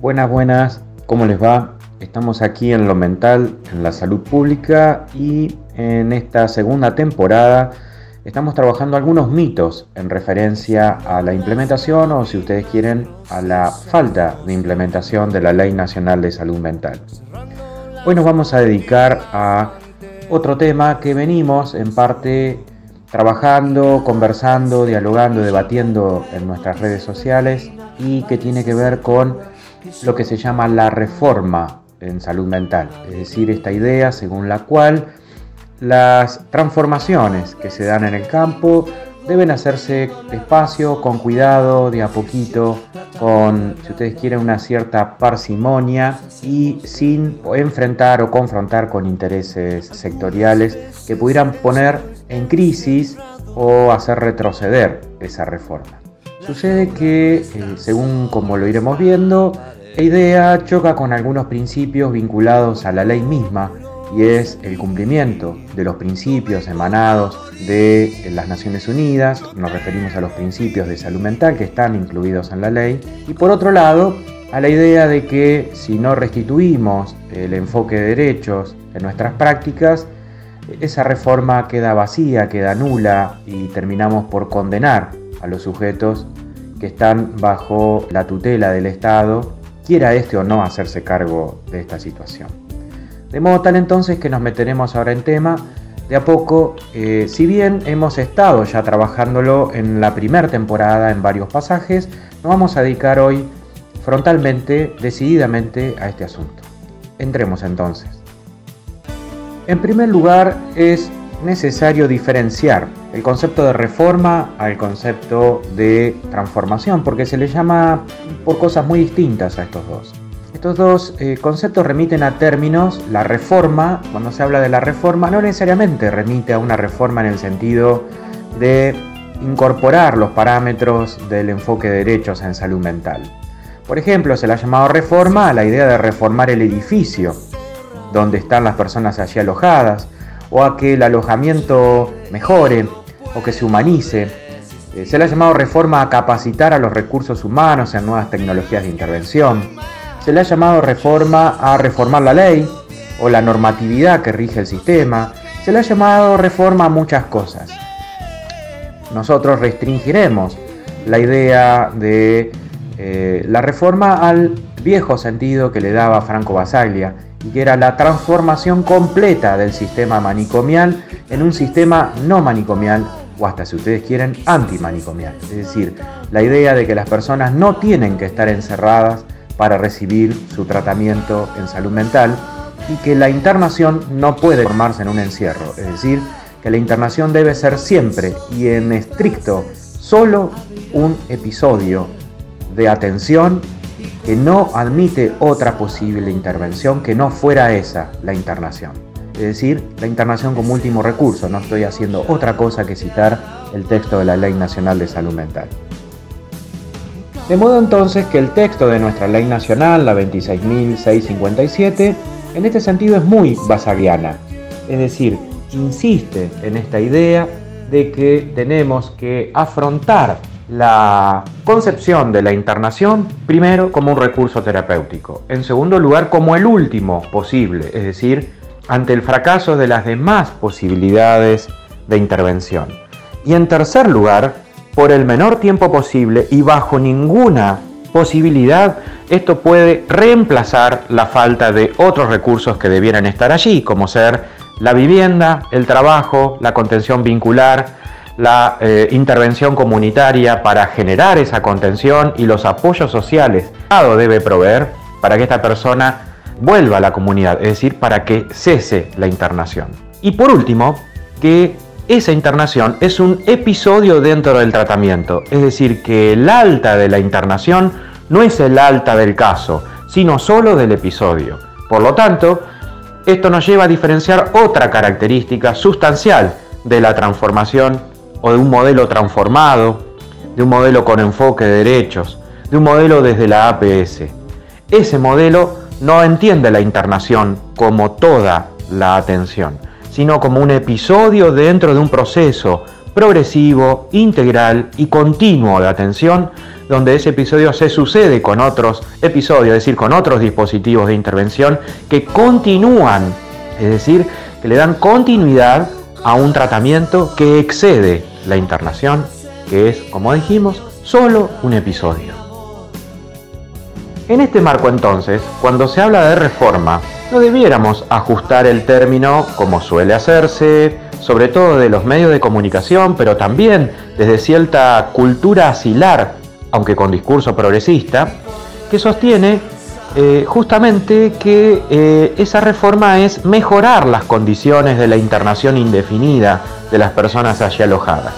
Buenas, buenas, ¿cómo les va? Estamos aquí en lo mental, en la salud pública y en esta segunda temporada estamos trabajando algunos mitos en referencia a la implementación o si ustedes quieren a la falta de implementación de la Ley Nacional de Salud Mental. Hoy nos vamos a dedicar a otro tema que venimos en parte trabajando, conversando, dialogando, debatiendo en nuestras redes sociales y que tiene que ver con lo que se llama la reforma en salud mental, es decir, esta idea según la cual las transformaciones que se dan en el campo deben hacerse despacio, con cuidado, de a poquito, con, si ustedes quieren, una cierta parsimonia y sin enfrentar o confrontar con intereses sectoriales que pudieran poner en crisis o hacer retroceder esa reforma. Sucede que, eh, según como lo iremos viendo, idea choca con algunos principios vinculados a la ley misma y es el cumplimiento de los principios emanados de las Naciones Unidas, nos referimos a los principios de salud mental que están incluidos en la ley, y por otro lado, a la idea de que si no restituimos el enfoque de derechos en nuestras prácticas, esa reforma queda vacía, queda nula y terminamos por condenar a los sujetos que están bajo la tutela del Estado, quiera este o no hacerse cargo de esta situación. De modo tal entonces que nos meteremos ahora en tema. De a poco, eh, si bien hemos estado ya trabajándolo en la primera temporada en varios pasajes, nos vamos a dedicar hoy frontalmente, decididamente a este asunto. Entremos entonces. En primer lugar, es necesario diferenciar el concepto de reforma al concepto de transformación, porque se le llama por cosas muy distintas a estos dos. Estos dos eh, conceptos remiten a términos, la reforma, cuando se habla de la reforma, no necesariamente remite a una reforma en el sentido de incorporar los parámetros del enfoque de derechos en salud mental. Por ejemplo, se le ha llamado reforma a la idea de reformar el edificio donde están las personas allí alojadas, o a que el alojamiento mejore o que se humanice. Eh, se le ha llamado reforma a capacitar a los recursos humanos en nuevas tecnologías de intervención. Se le ha llamado reforma a reformar la ley o la normatividad que rige el sistema. Se le ha llamado reforma a muchas cosas. Nosotros restringiremos la idea de eh, la reforma al viejo sentido que le daba Franco Basaglia y que era la transformación completa del sistema manicomial en un sistema no manicomial o hasta si ustedes quieren antimanicomial. Es decir, la idea de que las personas no tienen que estar encerradas para recibir su tratamiento en salud mental y que la internación no puede formarse en un encierro. Es decir, que la internación debe ser siempre y en estricto solo un episodio de atención que no admite otra posible intervención que no fuera esa, la internación. Es decir, la internación como último recurso, no estoy haciendo otra cosa que citar el texto de la Ley Nacional de Salud Mental. De modo entonces que el texto de nuestra Ley Nacional, la 26.657, en este sentido es muy basagiana, es decir, insiste en esta idea de que tenemos que afrontar la concepción de la internación, primero, como un recurso terapéutico, en segundo lugar, como el último posible, es decir, ante el fracaso de las demás posibilidades de intervención. Y en tercer lugar, por el menor tiempo posible y bajo ninguna posibilidad, esto puede reemplazar la falta de otros recursos que debieran estar allí, como ser la vivienda, el trabajo, la contención vincular, la eh, intervención comunitaria para generar esa contención y los apoyos sociales el Estado debe proveer para que esta persona vuelva a la comunidad, es decir, para que cese la internación. Y por último, que esa internación es un episodio dentro del tratamiento, es decir, que el alta de la internación no es el alta del caso, sino solo del episodio. Por lo tanto, esto nos lleva a diferenciar otra característica sustancial de la transformación o de un modelo transformado, de un modelo con enfoque de derechos, de un modelo desde la APS. Ese modelo no entiende la internación como toda la atención, sino como un episodio dentro de un proceso progresivo, integral y continuo de atención donde ese episodio se sucede con otros episodios, es decir, con otros dispositivos de intervención que continúan, es decir, que le dan continuidad a un tratamiento que excede la internación, que es, como dijimos, solo un episodio. En este marco entonces, cuando se habla de reforma, no debiéramos ajustar el término como suele hacerse, sobre todo de los medios de comunicación, pero también desde cierta cultura asilar, aunque con discurso progresista, que sostiene eh, justamente que eh, esa reforma es mejorar las condiciones de la internación indefinida de las personas allí alojadas.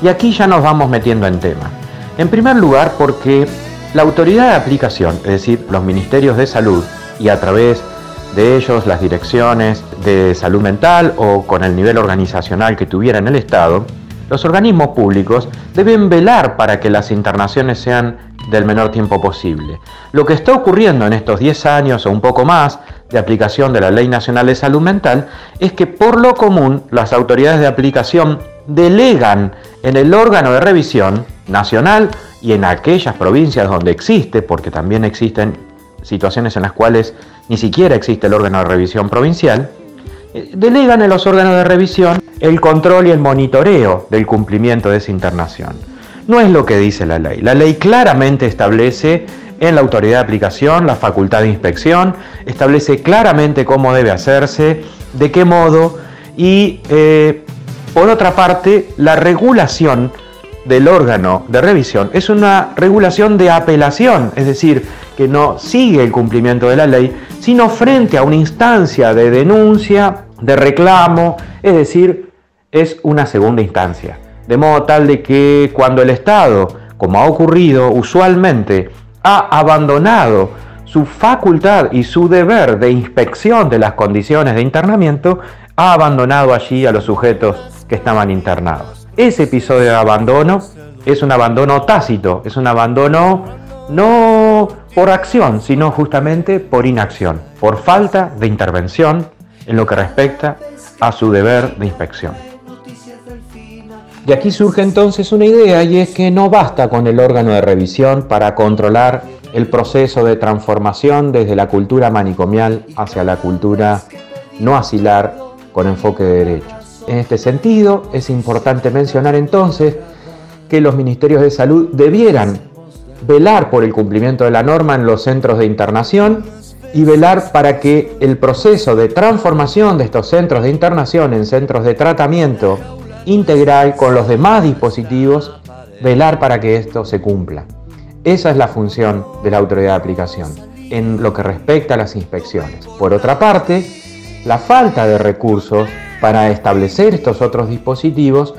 Y aquí ya nos vamos metiendo en tema. En primer lugar, porque la autoridad de aplicación, es decir, los ministerios de salud y a través de ellos las direcciones de salud mental o con el nivel organizacional que tuviera en el Estado, los organismos públicos deben velar para que las internaciones sean del menor tiempo posible. Lo que está ocurriendo en estos 10 años o un poco más de aplicación de la Ley Nacional de Salud Mental es que por lo común las autoridades de aplicación delegan en el órgano de revisión nacional y en aquellas provincias donde existe, porque también existen situaciones en las cuales ni siquiera existe el órgano de revisión provincial, eh, delegan en los órganos de revisión el control y el monitoreo del cumplimiento de esa internación. No es lo que dice la ley. La ley claramente establece en la autoridad de aplicación la facultad de inspección, establece claramente cómo debe hacerse, de qué modo y eh, por otra parte la regulación del órgano de revisión es una regulación de apelación, es decir, que no sigue el cumplimiento de la ley, sino frente a una instancia de denuncia, de reclamo, es decir, es una segunda instancia. De modo tal de que cuando el Estado, como ha ocurrido usualmente, ha abandonado su facultad y su deber de inspección de las condiciones de internamiento, ha abandonado allí a los sujetos que estaban internados. Ese episodio de abandono es un abandono tácito, es un abandono no por acción, sino justamente por inacción, por falta de intervención en lo que respecta a su deber de inspección. De aquí surge entonces una idea y es que no basta con el órgano de revisión para controlar el proceso de transformación desde la cultura manicomial hacia la cultura no asilar con enfoque de derechos. En este sentido, es importante mencionar entonces que los ministerios de salud debieran velar por el cumplimiento de la norma en los centros de internación y velar para que el proceso de transformación de estos centros de internación en centros de tratamiento integral con los demás dispositivos, velar para que esto se cumpla. Esa es la función de la autoridad de aplicación en lo que respecta a las inspecciones. Por otra parte, la falta de recursos para establecer estos otros dispositivos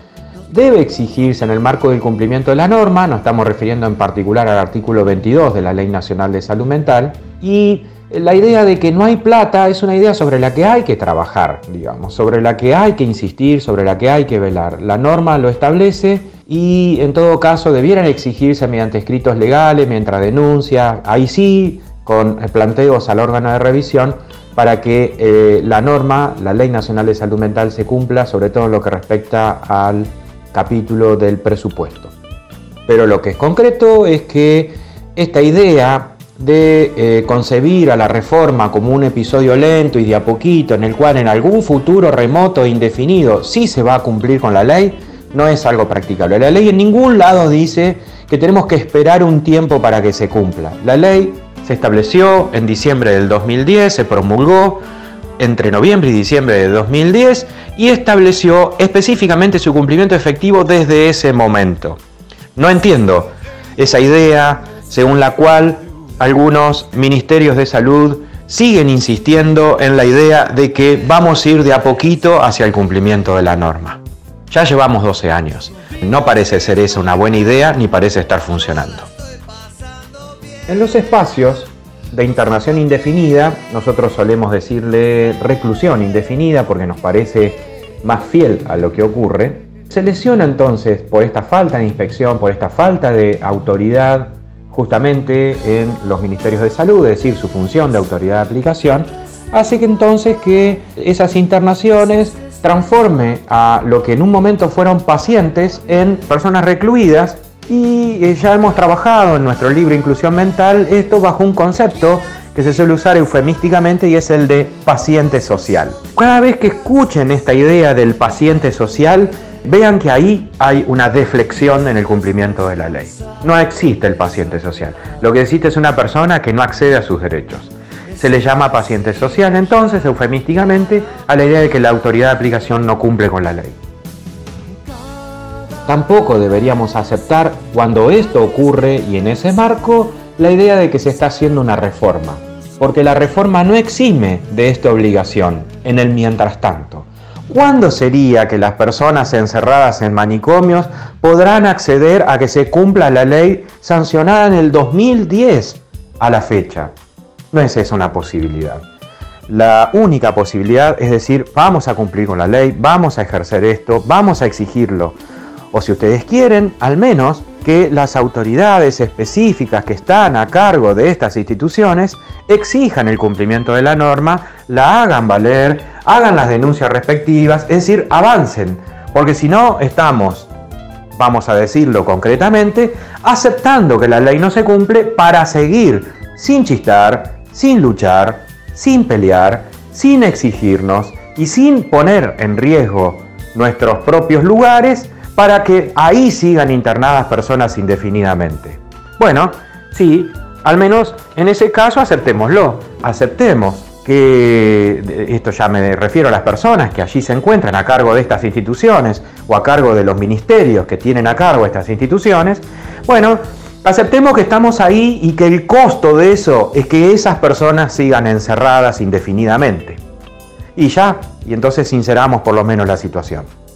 debe exigirse en el marco del cumplimiento de la norma, nos estamos refiriendo en particular al artículo 22 de la Ley Nacional de Salud Mental, y la idea de que no hay plata es una idea sobre la que hay que trabajar, digamos, sobre la que hay que insistir, sobre la que hay que velar. La norma lo establece y en todo caso debieran exigirse mediante escritos legales, mientras denuncia, ahí sí, con planteos al órgano de revisión para que eh, la norma, la Ley Nacional de Salud Mental se cumpla, sobre todo en lo que respecta al capítulo del presupuesto. Pero lo que es concreto es que esta idea de eh, concebir a la reforma como un episodio lento y de a poquito en el cual en algún futuro remoto e indefinido sí se va a cumplir con la ley, no es algo practicable. La ley en ningún lado dice que tenemos que esperar un tiempo para que se cumpla. La ley se estableció en diciembre del 2010, se promulgó entre noviembre y diciembre de 2010 y estableció específicamente su cumplimiento efectivo desde ese momento. No entiendo esa idea según la cual algunos ministerios de salud siguen insistiendo en la idea de que vamos a ir de a poquito hacia el cumplimiento de la norma. Ya llevamos 12 años. No parece ser esa una buena idea ni parece estar funcionando. En los espacios de internación indefinida, nosotros solemos decirle reclusión indefinida porque nos parece más fiel a lo que ocurre, se lesiona entonces por esta falta de inspección, por esta falta de autoridad justamente en los ministerios de salud, es decir, su función de autoridad de aplicación, hace que entonces que esas internaciones transforme a lo que en un momento fueron pacientes en personas recluidas Y eh, ya hemos trabajado en nuestro libro Inclusión Mental esto bajo un concepto que se suele usar eufemísticamente y es el de paciente social. Cada vez que escuchen esta idea del paciente social, vean que ahí hay una deflexión en el cumplimiento de la ley. No existe el paciente social. Lo que existe es una persona que no accede a sus derechos. Se le llama paciente social entonces, eufemísticamente, a la idea de que la autoridad de aplicación no cumple con la ley. Tampoco deberíamos aceptar cuando esto ocurre y en ese marco la idea de que se está haciendo una reforma, porque la reforma no exime de esta obligación en el mientras tanto. ¿Cuándo sería que las personas encerradas en manicomios podrán acceder a que se cumpla la ley sancionada en el 2010 a la fecha? No es esa una posibilidad. La única posibilidad es decir, vamos a cumplir con la ley, vamos a ejercer esto, vamos a exigirlo. O si ustedes quieren, al menos que las autoridades específicas que están a cargo de estas instituciones exijan el cumplimiento de la norma, la hagan valer, hagan las denuncias respectivas, es decir, avancen, porque si no estamos, vamos a decirlo concretamente, aceptando que la ley no se cumple para seguir sin chistar, sin luchar, sin pelear, sin exigirnos y sin poner en riesgo nuestros propios lugares para que ahí sigan internadas personas indefinidamente. Bueno, sí, al menos en ese caso aceptémoslo, aceptemos que esto ya me refiero a las personas que allí se encuentran a cargo de estas instituciones o a cargo de los ministerios que tienen a cargo estas instituciones, bueno, aceptemos que estamos ahí y que el costo de eso es que esas personas sigan encerradas indefinidamente. Y ya, y entonces sinceramos por lo menos la situación.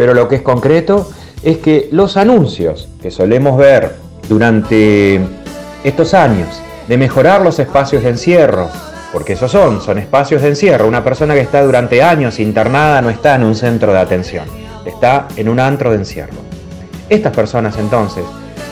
Pero lo que es concreto es que los anuncios que solemos ver durante estos años de mejorar los espacios de encierro, porque esos son, son espacios de encierro. Una persona que está durante años internada no está en un centro de atención, está en un antro de encierro. Estas personas entonces,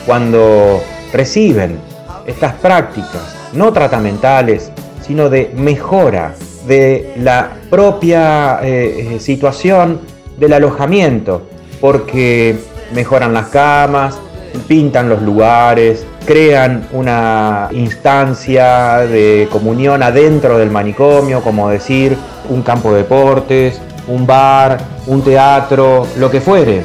cuando reciben estas prácticas, no tratamentales, sino de mejora de la propia eh, eh, situación del alojamiento, porque mejoran las camas, pintan los lugares, crean una instancia de comunión adentro del manicomio, como decir, un campo de deportes, un bar, un teatro, lo que fuere.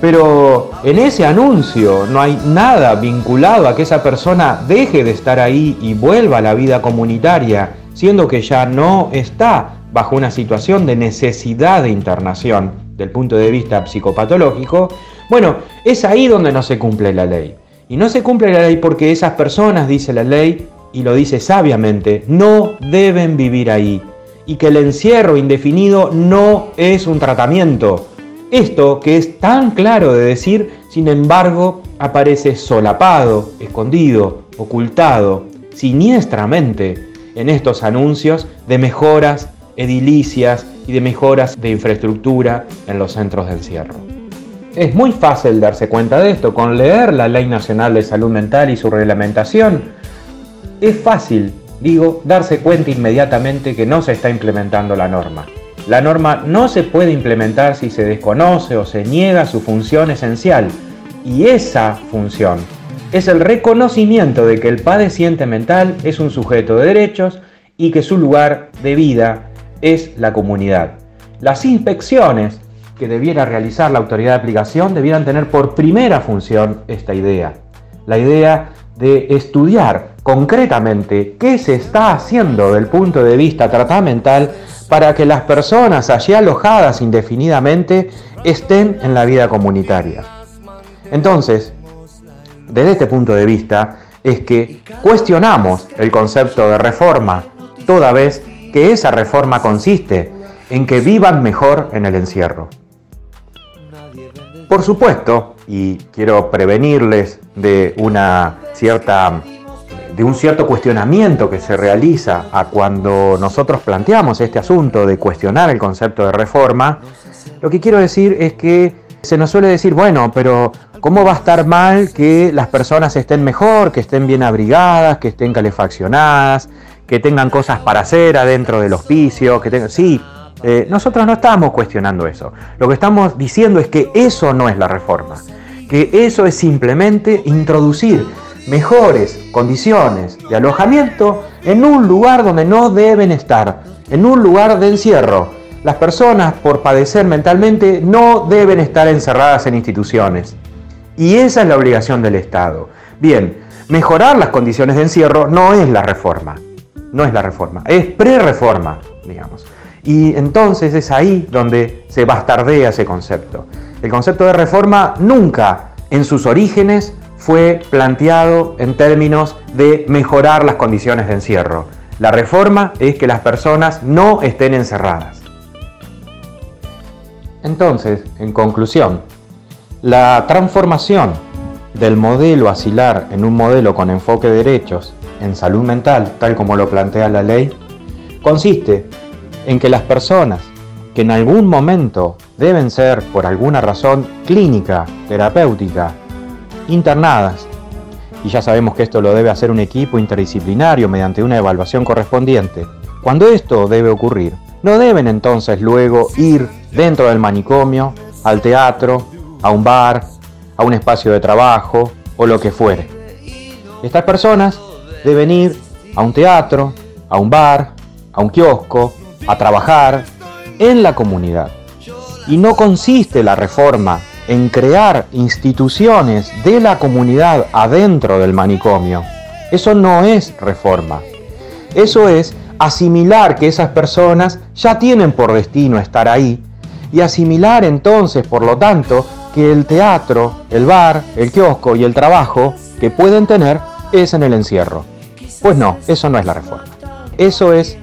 Pero en ese anuncio no hay nada vinculado a que esa persona deje de estar ahí y vuelva a la vida comunitaria, siendo que ya no está bajo una situación de necesidad de internación del punto de vista psicopatológico, bueno, es ahí donde no se cumple la ley. Y no se cumple la ley porque esas personas, dice la ley, y lo dice sabiamente, no deben vivir ahí. Y que el encierro indefinido no es un tratamiento. Esto que es tan claro de decir, sin embargo, aparece solapado, escondido, ocultado, siniestramente en estos anuncios de mejoras edilicias y de mejoras de infraestructura en los centros de encierro. Es muy fácil darse cuenta de esto. Con leer la Ley Nacional de Salud Mental y su reglamentación, es fácil, digo, darse cuenta inmediatamente que no se está implementando la norma. La norma no se puede implementar si se desconoce o se niega su función esencial. Y esa función es el reconocimiento de que el padeciente mental es un sujeto de derechos y que su lugar de vida es la comunidad. Las inspecciones que debiera realizar la autoridad de aplicación debieran tener por primera función esta idea, la idea de estudiar concretamente qué se está haciendo del punto de vista tratamental para que las personas allí alojadas indefinidamente estén en la vida comunitaria. Entonces, desde este punto de vista, es que cuestionamos el concepto de reforma toda vez que esa reforma consiste en que vivan mejor en el encierro. Por supuesto, y quiero prevenirles de una cierta de un cierto cuestionamiento que se realiza a cuando nosotros planteamos este asunto de cuestionar el concepto de reforma, lo que quiero decir es que se nos suele decir, bueno, pero ¿cómo va a estar mal que las personas estén mejor, que estén bien abrigadas, que estén calefaccionadas, que tengan cosas para hacer adentro del hospicio, que tengan... Sí, eh, nosotros no estamos cuestionando eso. Lo que estamos diciendo es que eso no es la reforma. que eso es simplemente introducir mejores condiciones de alojamiento en un lugar donde no deben estar, en un lugar de encierro. Las personas por padecer mentalmente no deben estar encerradas en instituciones. Y esa es la obligación del Estado. Bien, mejorar las condiciones de encierro no es la reforma, no es la reforma, es pre-reforma, digamos. Y entonces es ahí donde se bastardea ese concepto. El concepto de reforma nunca en sus orígenes fue planteado en términos de mejorar las condiciones de encierro. La reforma es que las personas no estén encerradas. Entonces, en conclusión, la transformación del modelo asilar en un modelo con enfoque de derechos en salud mental, tal como lo plantea la ley, consiste en que las personas que en algún momento deben ser, por alguna razón clínica, terapéutica, internadas, y ya sabemos que esto lo debe hacer un equipo interdisciplinario mediante una evaluación correspondiente, cuando esto debe ocurrir, no deben entonces luego ir dentro del manicomio, al teatro, a un bar, a un espacio de trabajo o lo que fuere. Estas personas deben ir a un teatro, a un bar, a un kiosco, a trabajar en la comunidad. Y no consiste la reforma en crear instituciones de la comunidad adentro del manicomio. Eso no es reforma. Eso es asimilar que esas personas ya tienen por destino estar ahí y asimilar entonces, por lo tanto, que el teatro, el bar, el kiosco y el trabajo que pueden tener es en el encierro. Pues no, eso no es la reforma. Eso es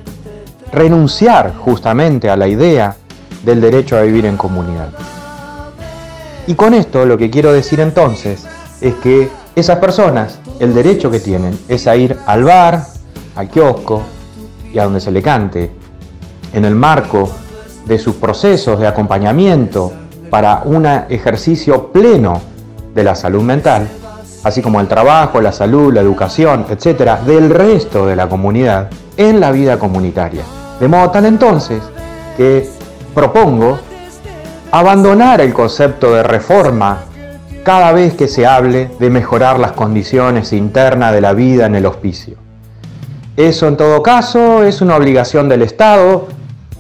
renunciar justamente a la idea del derecho a vivir en comunidad. Y con esto lo que quiero decir entonces es que esas personas, el derecho que tienen es a ir al bar, al kiosco y a donde se le cante, en el marco de sus procesos de acompañamiento para un ejercicio pleno de la salud mental, así como el trabajo, la salud, la educación, etcétera, del resto de la comunidad en la vida comunitaria. De modo tal entonces que propongo abandonar el concepto de reforma cada vez que se hable de mejorar las condiciones internas de la vida en el hospicio. Eso en todo caso es una obligación del Estado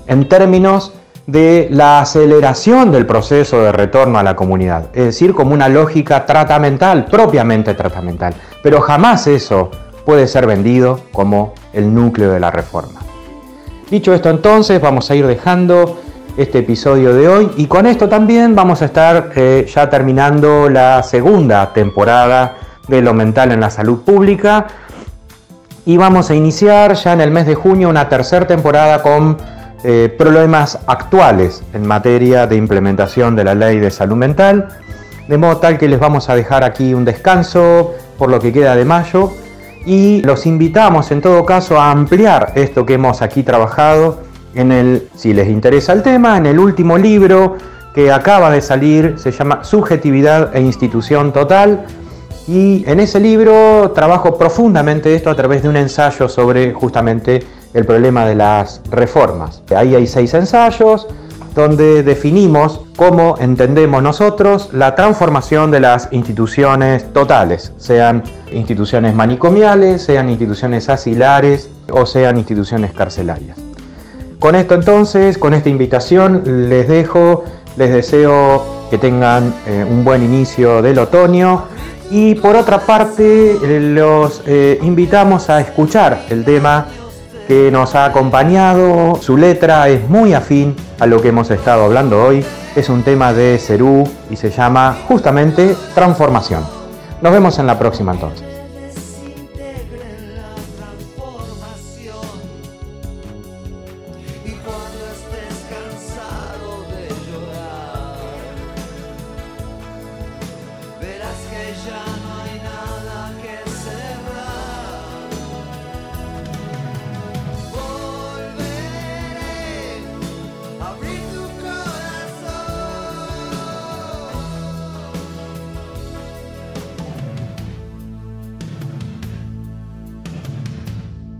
en términos de la aceleración del proceso de retorno a la comunidad, es decir, como una lógica tratamental, propiamente tratamental, pero jamás eso puede ser vendido como el núcleo de la reforma. Dicho esto entonces, vamos a ir dejando este episodio de hoy. Y con esto también vamos a estar eh, ya terminando la segunda temporada de lo mental en la salud pública. Y vamos a iniciar ya en el mes de junio una tercera temporada con eh, problemas actuales en materia de implementación de la ley de salud mental, de modo tal que les vamos a dejar aquí un descanso por lo que queda de mayo y los invitamos en todo caso a ampliar esto que hemos aquí trabajado en el, si les interesa el tema, en el último libro que acaba de salir, se llama Subjetividad e Institución Total. Y en ese libro trabajo profundamente esto a través de un ensayo sobre justamente el problema de las reformas. Ahí hay seis ensayos donde definimos cómo entendemos nosotros la transformación de las instituciones totales, sean instituciones manicomiales, sean instituciones asilares o sean instituciones carcelarias. Con esto entonces, con esta invitación, les dejo, les deseo que tengan eh, un buen inicio del otoño y por otra parte los eh, invitamos a escuchar el tema que nos ha acompañado, su letra es muy afín a lo que hemos estado hablando hoy, es un tema de Cerú y se llama justamente Transformación. Nos vemos en la próxima entonces.